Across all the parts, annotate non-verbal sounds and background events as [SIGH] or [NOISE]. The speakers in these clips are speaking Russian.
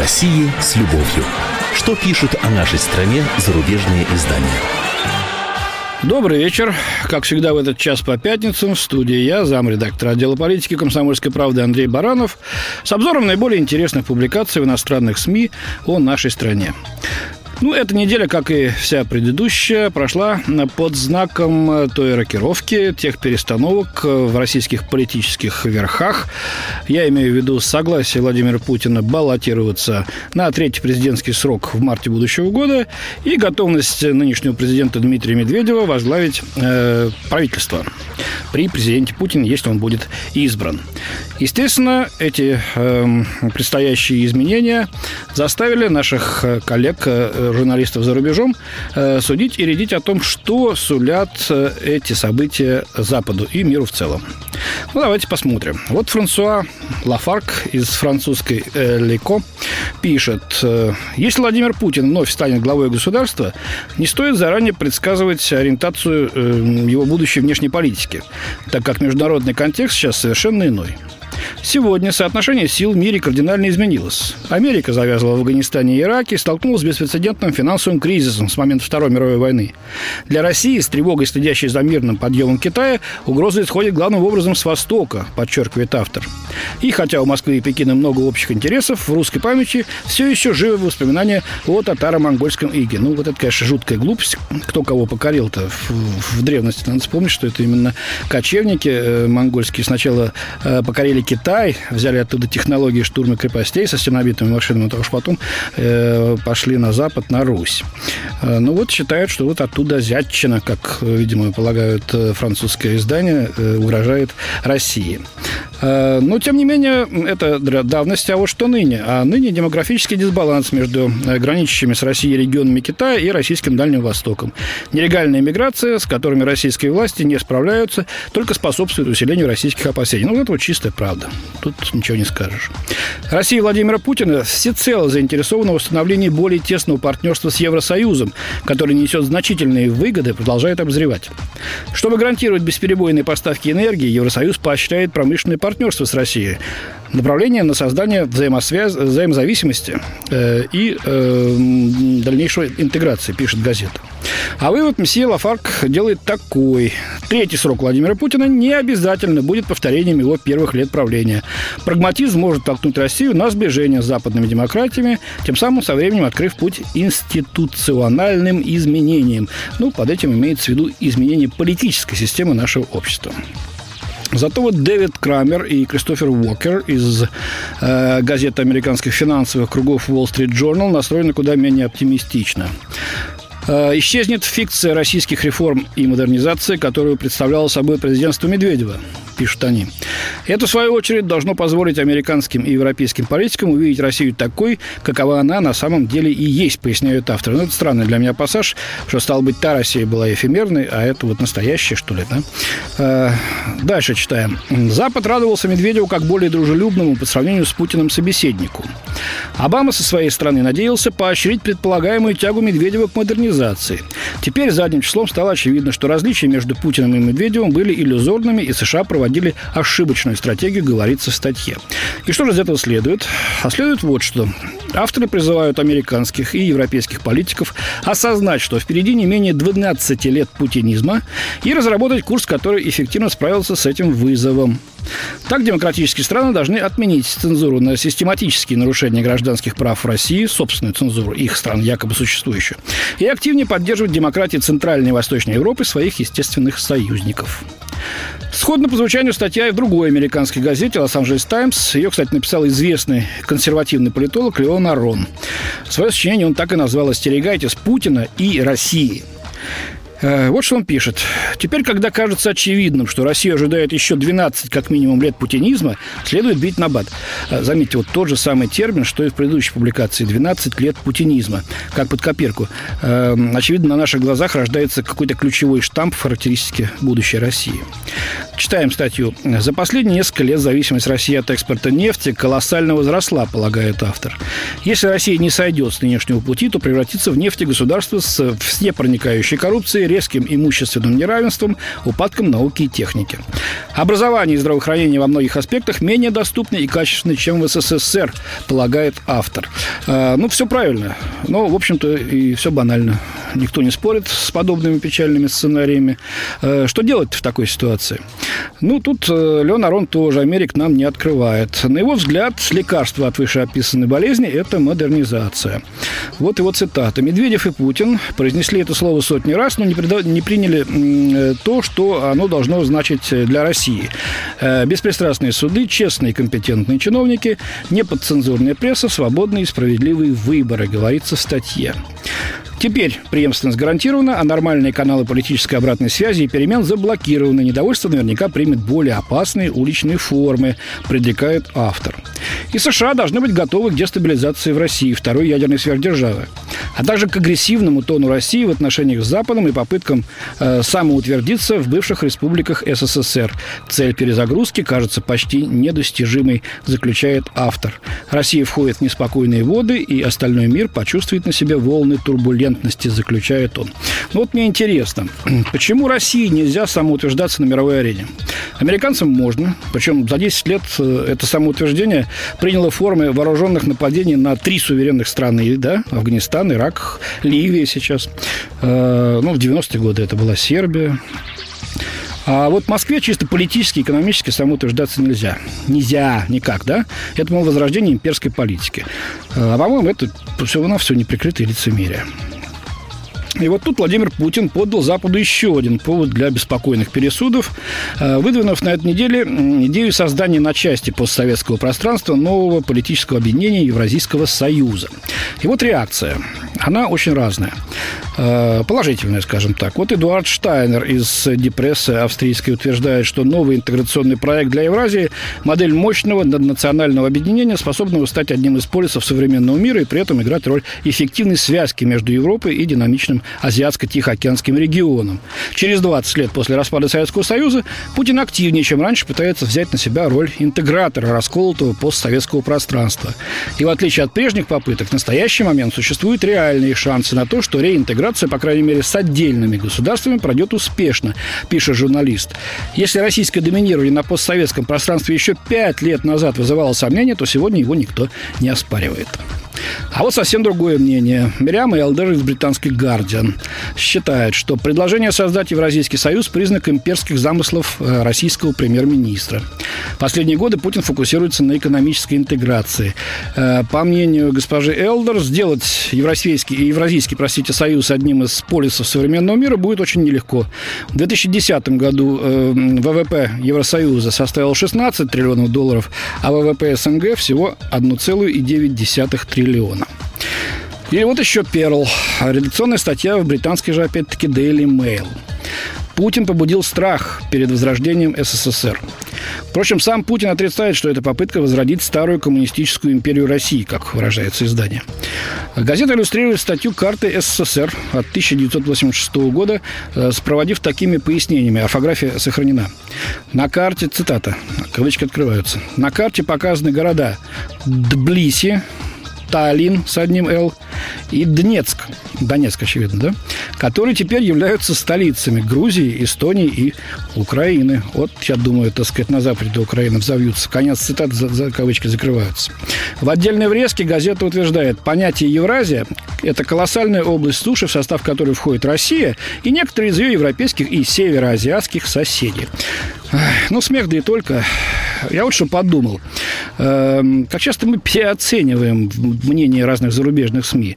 России с любовью. Что пишут о нашей стране зарубежные издания? Добрый вечер. Как всегда в этот час по пятницам в студии я, замредактор отдела политики комсомольской правды Андрей Баранов с обзором наиболее интересных публикаций в иностранных СМИ о нашей стране. Ну, эта неделя, как и вся предыдущая, прошла под знаком той рокировки, тех перестановок в российских политических верхах. Я имею в виду согласие Владимира Путина баллотироваться на третий президентский срок в марте будущего года и готовность нынешнего президента Дмитрия Медведева возглавить э, правительство при президенте Путине, если он будет избран. Естественно, эти э, предстоящие изменения заставили наших коллег э, журналистов за рубежом э, судить и рядить о том, что сулят э, эти события Западу и миру в целом. Ну, давайте посмотрим. Вот Франсуа Лафарк из французской э, Леко пишет, если Владимир Путин вновь станет главой государства, не стоит заранее предсказывать ориентацию э, его будущей внешней политики, так как международный контекст сейчас совершенно иной. Сегодня соотношение сил в мире кардинально изменилось. Америка завязывала в Афганистане и Ираке и столкнулась с беспрецедентным финансовым кризисом с момента Второй мировой войны. Для России, с тревогой следящей за мирным подъемом Китая, угроза исходит главным образом с Востока, подчеркивает автор. И хотя у Москвы и Пекина много общих интересов, в русской памяти все еще живы воспоминания о татаро-монгольском иге. Ну, вот это, конечно, жуткая глупость. Кто кого покорил-то в, в древности? Надо вспомнить, что это именно кочевники э, монгольские сначала э, покорили Китай, взяли оттуда технологии штурма крепостей со стенобитными машинами, а уж потом э, пошли на запад, на Русь. Э, ну вот считают, что вот оттуда зятчина, как, видимо, полагают э, французское издание, э, угрожает России. Э, но, тем не менее, это давность, а вот что ныне? А ныне демографический дисбаланс между э, граничащими с Россией регионами Китая и российским Дальним Востоком. Нелегальная миграция, с которыми российские власти не справляются, только способствует усилению российских опасений. Ну, это вот чистая правда. Тут ничего не скажешь. Россия Владимира Путина всецело заинтересована в установлении более тесного партнерства с Евросоюзом, который несет значительные выгоды продолжает обозревать. Чтобы гарантировать бесперебойные поставки энергии, Евросоюз поощряет промышленное партнерство с Россией направление на создание взаимосвяз... взаимозависимости э, и э, дальнейшей интеграции, пишет газета. А вывод месье Лафарк делает такой. Третий срок Владимира Путина не обязательно будет повторением его первых лет правления. Прагматизм может толкнуть Россию на сближение с западными демократиями, тем самым со временем открыв путь институциональным изменениям. Ну, под этим имеется в виду изменение политической системы нашего общества. Зато вот Дэвид Крамер и Кристофер Уокер из э, газеты американских финансовых кругов Wall Street Journal настроены куда менее оптимистично. Э, исчезнет фикция российских реформ и модернизации, которую представляло собой президентство Медведева пишут они. Это, в свою очередь, должно позволить американским и европейским политикам увидеть Россию такой, какова она на самом деле и есть, поясняют авторы. Ну, это странный для меня пассаж, что, стало быть, та Россия была эфемерной, а это вот настоящая, что ли, да? Э, дальше читаем. Запад радовался Медведеву как более дружелюбному по сравнению с Путиным собеседнику. Обама со своей стороны надеялся поощрить предполагаемую тягу Медведева к модернизации. Теперь задним числом стало очевидно, что различия между Путиным и Медведевым были иллюзорными, и США проводили проводили ошибочную стратегию, говорится в статье. И что же из этого следует? А следует вот что. Авторы призывают американских и европейских политиков осознать, что впереди не менее 12 лет путинизма и разработать курс, который эффективно справился с этим вызовом. Так демократические страны должны отменить цензуру на систематические нарушения гражданских прав в России, собственную цензуру их стран, якобы существующую, и активнее поддерживать демократии Центральной и Восточной Европы своих естественных союзников. Сходно по звучанию статья и в другой американской газете «Лос-Анджелес Таймс». Ее, кстати, написал известный консервативный политолог Леон Арон. Свое сочинение он так и назвал «Остерегайтесь Путина и России». Э, вот что он пишет. Теперь, когда кажется очевидным, что Россия ожидает еще 12 как минимум лет путинизма, следует бить на бат. Э, заметьте, вот тот же самый термин, что и в предыдущей публикации. 12 лет путинизма. Как под копирку. Э, очевидно, на наших глазах рождается какой-то ключевой штамп в характеристике будущей России. Читаем статью. За последние несколько лет зависимость России от экспорта нефти колоссально возросла, полагает автор. Если Россия не сойдет с нынешнего пути, то превратится в нефтегосударство с всепроникающей коррупцией, резким имущественным неравенством, упадком науки и техники. Образование и здравоохранение во многих аспектах менее доступны и качественны, чем в СССР, полагает автор. А, ну, все правильно. Но, в общем-то, и все банально. Никто не спорит с подобными печальными сценариями. А, что делать в такой ситуации? Ну, тут э, Леон Арон тоже Америк нам не открывает. На его взгляд, лекарство от вышеописанной болезни – это модернизация. Вот его цитата. «Медведев и Путин произнесли это слово сотни раз, но не, прида... не приняли э, то, что оно должно значить для России. Э, беспристрастные суды, честные и компетентные чиновники, неподцензурная пресса, свободные и справедливые выборы», говорится в статье. Теперь преемственность гарантирована, а нормальные каналы политической обратной связи и перемен заблокированы. Недовольство наверняка примет более опасные уличные формы, предрекает автор. И США должны быть готовы к дестабилизации в России, второй ядерной сверхдержавы, а также к агрессивному тону России в отношениях с Западом и попыткам э, самоутвердиться в бывших республиках СССР. Цель перезагрузки кажется почти недостижимой, заключает автор. Россия входит в неспокойные воды, и остальной мир почувствует на себе волны турбулентности, заключает он. Ну вот мне интересно, [CLEARS THROAT] почему России нельзя самоутверждаться на мировой арене? Американцам можно, причем за 10 лет э, это самоутверждение приняло формы вооруженных нападений на три суверенных страны, да, Афганистан, Ирак, Ливия сейчас. Э, ну, в 90-е годы это была Сербия, а вот в Москве чисто политически, экономически самоутверждаться нельзя. Нельзя никак, да? Это, мол, возрождение имперской политики. А, по-моему, это все равно все неприкрытое лицемерие. И вот тут Владимир Путин подал Западу еще один повод для беспокойных пересудов, э, выдвинув на этой неделе идею создания на части постсоветского пространства нового политического объединения Евразийского Союза. И вот реакция. Она очень разная. Э, положительная, скажем так. Вот Эдуард Штайнер из Депрессы австрийской утверждает, что новый интеграционный проект для Евразии – модель мощного наднационального объединения, способного стать одним из полисов современного мира и при этом играть роль эффективной связки между Европой и динамичным Азиатско-Тихоокеанским регионом. Через 20 лет после распада Советского Союза Путин активнее, чем раньше, пытается взять на себя роль интегратора расколотого постсоветского пространства. И в отличие от прежних попыток, в настоящий момент существуют реальные шансы на то, что реинтеграция, по крайней мере, с отдельными государствами пройдет успешно, пишет журналист. Если российское доминирование на постсоветском пространстве еще пять лет назад вызывало сомнения, то сегодня его никто не оспаривает. А вот совсем другое мнение. Мириам Элдер из британских «Гардиан» считает, что предложение создать Евразийский союз – признак имперских замыслов э, российского премьер-министра. Последние годы Путин фокусируется на экономической интеграции. Э, по мнению госпожи Элдер, сделать Евразийский, Евразийский простите, союз одним из полисов современного мира будет очень нелегко. В 2010 году э, ВВП Евросоюза составил 16 триллионов долларов, а ВВП СНГ всего 1,9 триллиона. И вот еще Перл. Редакционная статья в британской же, опять-таки, Daily Mail. Путин побудил страх перед возрождением СССР. Впрочем, сам Путин отрицает, что это попытка возродить старую коммунистическую империю России, как выражается издание. Газета иллюстрирует статью карты СССР от 1986 года, э, спроводив такими пояснениями. Орфография сохранена. На карте, цитата, кавычки открываются, на карте показаны города Тблиси, Таллин с одним «Л» и Донецк, Донецк, очевидно, да, которые теперь являются столицами Грузии, Эстонии и Украины. Вот, я думаю, так сказать, на западе до Украины взовьются. Конец цитаты, за, за кавычки закрываются. В отдельной врезке газета утверждает, понятие Евразия – это колоссальная область суши, в состав которой входит Россия и некоторые из ее европейских и североазиатских соседей. Ну, смех да и только. Я вот что подумал. Эм, как часто мы переоцениваем мнение разных зарубежных СМИ.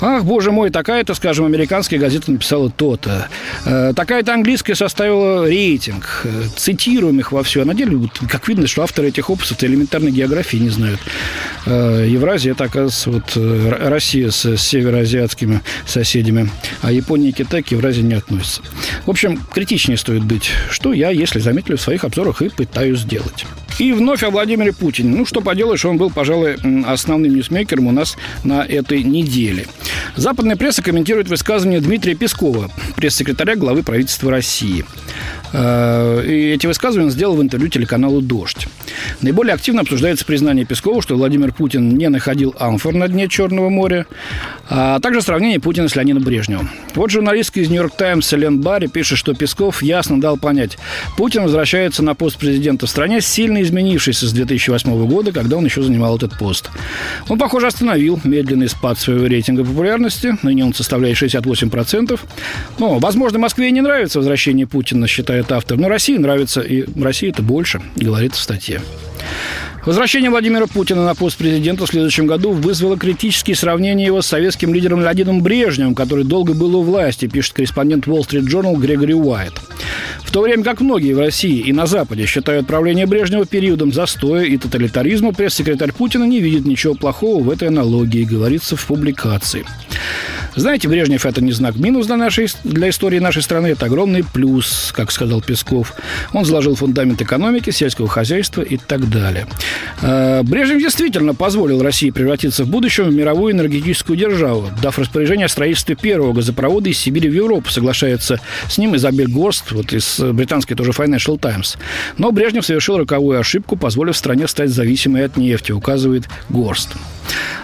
Ах, боже мой, такая-то, скажем, американская газета написала то-то. Э, такая-то английская составила рейтинг. Э, цитируем их во все. А на деле, вот, как видно, что авторы этих опусов элементарной географии не знают. Э, Евразия, это, оказывается, вот Россия с североазиатскими соседями. А Япония и Китай к Евразии не относятся. В общем, критичнее стоит быть, что я, если заметили в своих обзорах, и пытаюсь сделать. И вновь о Владимире Путине. Ну, что поделаешь, он был, пожалуй, основным ньюсмейкером у нас на этой неделе. Западная пресса комментирует высказывание Дмитрия Пескова, пресс-секретаря главы правительства России. Э, и эти высказывания он сделал в интервью телеканалу «Дождь». Наиболее активно обсуждается признание Пескова, что Владимир Путин не находил амфор на дне Черного моря, а также сравнение Путина с Леонидом Брежневым. Вот журналистка из «Нью-Йорк Таймс» Элен Барри пишет, что Песков ясно дал понять, Путин возвращается на пост президента в стране, изменившийся с 2008 года, когда он еще занимал этот пост. Он, похоже, остановил медленный спад своего рейтинга популярности, ныне он составляет 68%. Но, возможно, Москве не нравится возвращение Путина, считает автор, но России нравится, и России это больше, говорит в статье. Возвращение Владимира Путина на пост президента в следующем году вызвало критические сравнения его с советским лидером Леонидом Брежневым, который долго был у власти, пишет корреспондент Wall Street Journal Грегори Уайт. В то время как многие в России и на Западе считают правление Брежнева периодом застоя и тоталитаризма, пресс-секретарь Путина не видит ничего плохого в этой аналогии, говорится в публикации. Знаете, Брежнев – это не знак минус для, нашей, для истории нашей страны, это огромный плюс, как сказал Песков. Он заложил фундамент экономики, сельского хозяйства и так далее. А, Брежнев действительно позволил России превратиться в будущем в мировую энергетическую державу, дав распоряжение о строительстве первого газопровода из Сибири в Европу. Соглашается с ним Изабель Горст, вот из британской тоже Financial Times. Но Брежнев совершил роковую ошибку, позволив стране стать зависимой от нефти, указывает Горст.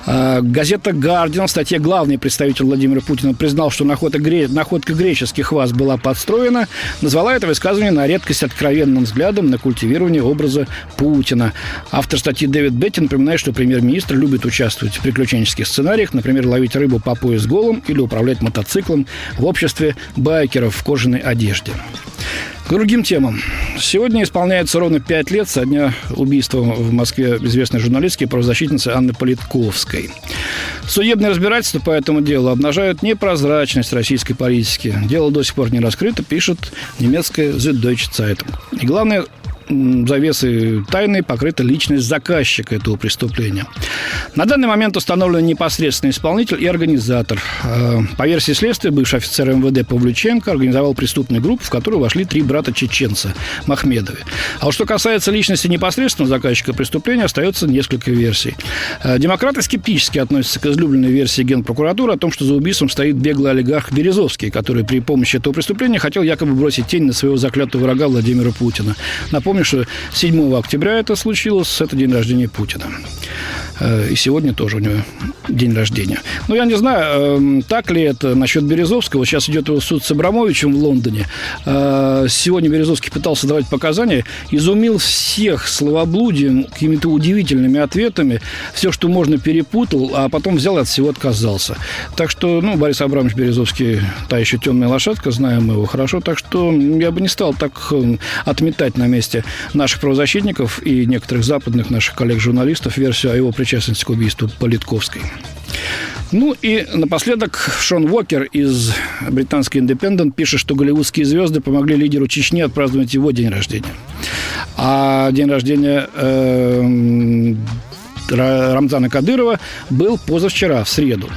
А, газета «Гардиан» в статье главный представитель Владимира Путина признал, что находка, гре... находка греческих ваз была подстроена, назвала это высказывание на редкость откровенным взглядом на культивирование образа Путина. Автор статьи Дэвид Бетти напоминает, что премьер-министр любит участвовать в приключенческих сценариях, например, ловить рыбу по пояс голым или управлять мотоциклом в обществе байкеров в кожаной одежде. К другим темам. Сегодня исполняется ровно пять лет со дня убийства в Москве известной журналистки и правозащитницы Анны Политковской. Судебные разбирательства по этому делу обнажают непрозрачность российской политики. Дело до сих пор не раскрыто, пишет немецкая The Deutsche Zeitung. И главное, завесы тайны покрыта личность заказчика этого преступления. На данный момент установлен непосредственный исполнитель и организатор. Э, по версии следствия, бывший офицер МВД Павлюченко организовал преступную группу, в которую вошли три брата-чеченца Махмедовы. А вот что касается личности непосредственного заказчика преступления, остается несколько версий. Э, демократы скептически относятся к излюбленной версии Генпрокуратуры о том, что за убийством стоит беглый олигарх Березовский, который при помощи этого преступления хотел якобы бросить тень на своего заклятого врага Владимира Путина. Напомню, Напомню, что 7 октября это случилось, это день рождения Путина. Э, и сегодня тоже у него день рождения. Ну, я не знаю, эм, так ли это насчет Березовского. Сейчас идет его суд с Абрамовичем в Лондоне. Э, сегодня Березовский пытался давать показания, изумил всех словоблудием, какими-то удивительными ответами. Все, что можно, перепутал, а потом взял и от всего отказался. Так что, ну, Борис Абрамович Березовский, та еще темная лошадка, знаем мы его хорошо. Так что я бы не стал так эм, отметать на месте наших правозащитников и некоторых западных наших коллег-журналистов версию о его причастности к убийству Политковской. Ну и напоследок Шон Уокер из британской Independent пишет, что голливудские звезды помогли лидеру Чечни отпраздновать его день рождения. А день рождения э, Рамзана Кадырова был позавчера, в среду.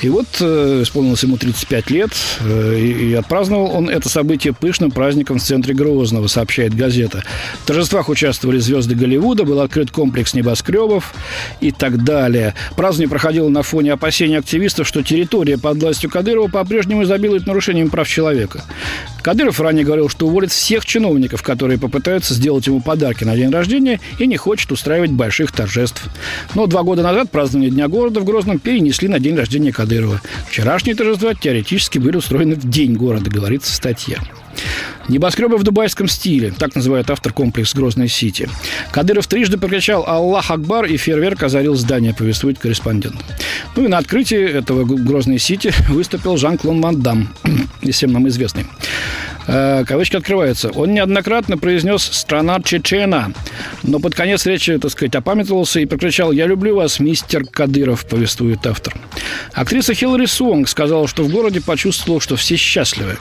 И вот э, исполнилось ему 35 лет, э, и, отпраздновал он это событие пышным праздником в центре Грозного, сообщает газета. В торжествах участвовали звезды Голливуда, был открыт комплекс небоскребов и так далее. Празднование проходило на фоне опасений активистов, что территория под властью Кадырова по-прежнему изобилует нарушением прав человека. Кадыров ранее говорил, что уволит всех чиновников, которые попытаются сделать ему подарки на день рождения и не хочет устраивать больших торжеств. Но два года назад празднование Дня города в Грозном перенесли на день рождения Кадырова. Вчерашние торжества теоретически были устроены в день города, говорится в статье. Небоскребы в дубайском стиле, так называет автор комплекс Грозной Сити. Кадыров трижды прокричал «Аллах Акбар» и фейерверк озарил здание, повествует корреспондент. Ну и на открытии этого Грозной Сити выступил Жан-Клон Ван [COUGHS] всем нам известный. Э, кавычки открываются. Он неоднократно произнес «страна Чечена», но под конец речи, так сказать, опамятовался и прокричал «Я люблю вас, мистер Кадыров», повествует автор. Актриса Хиллари Сонг сказала, что в городе почувствовала, что все счастливы.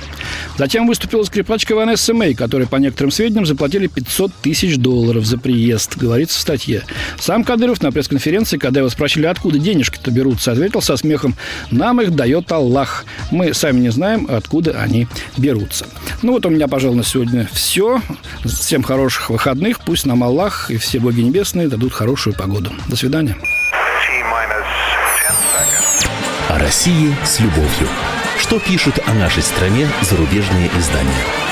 Затем выступила скрипачка Ванесса Мэй, которой, по некоторым сведениям, заплатили 500 тысяч долларов за приезд, говорится в статье. Сам Кадыров на пресс-конференции, когда его спросили, откуда денежки-то берутся, ответил со смехом «Нам их дает Аллах. Мы сами не знаем, откуда они берутся». Ну вот у меня, пожалуй, на сегодня все. Всем хороших выходных. Пусть нам Аллах и все боги небесные дадут хорошую погоду. До свидания. О России с любовью. Что пишут о нашей стране зарубежные издания?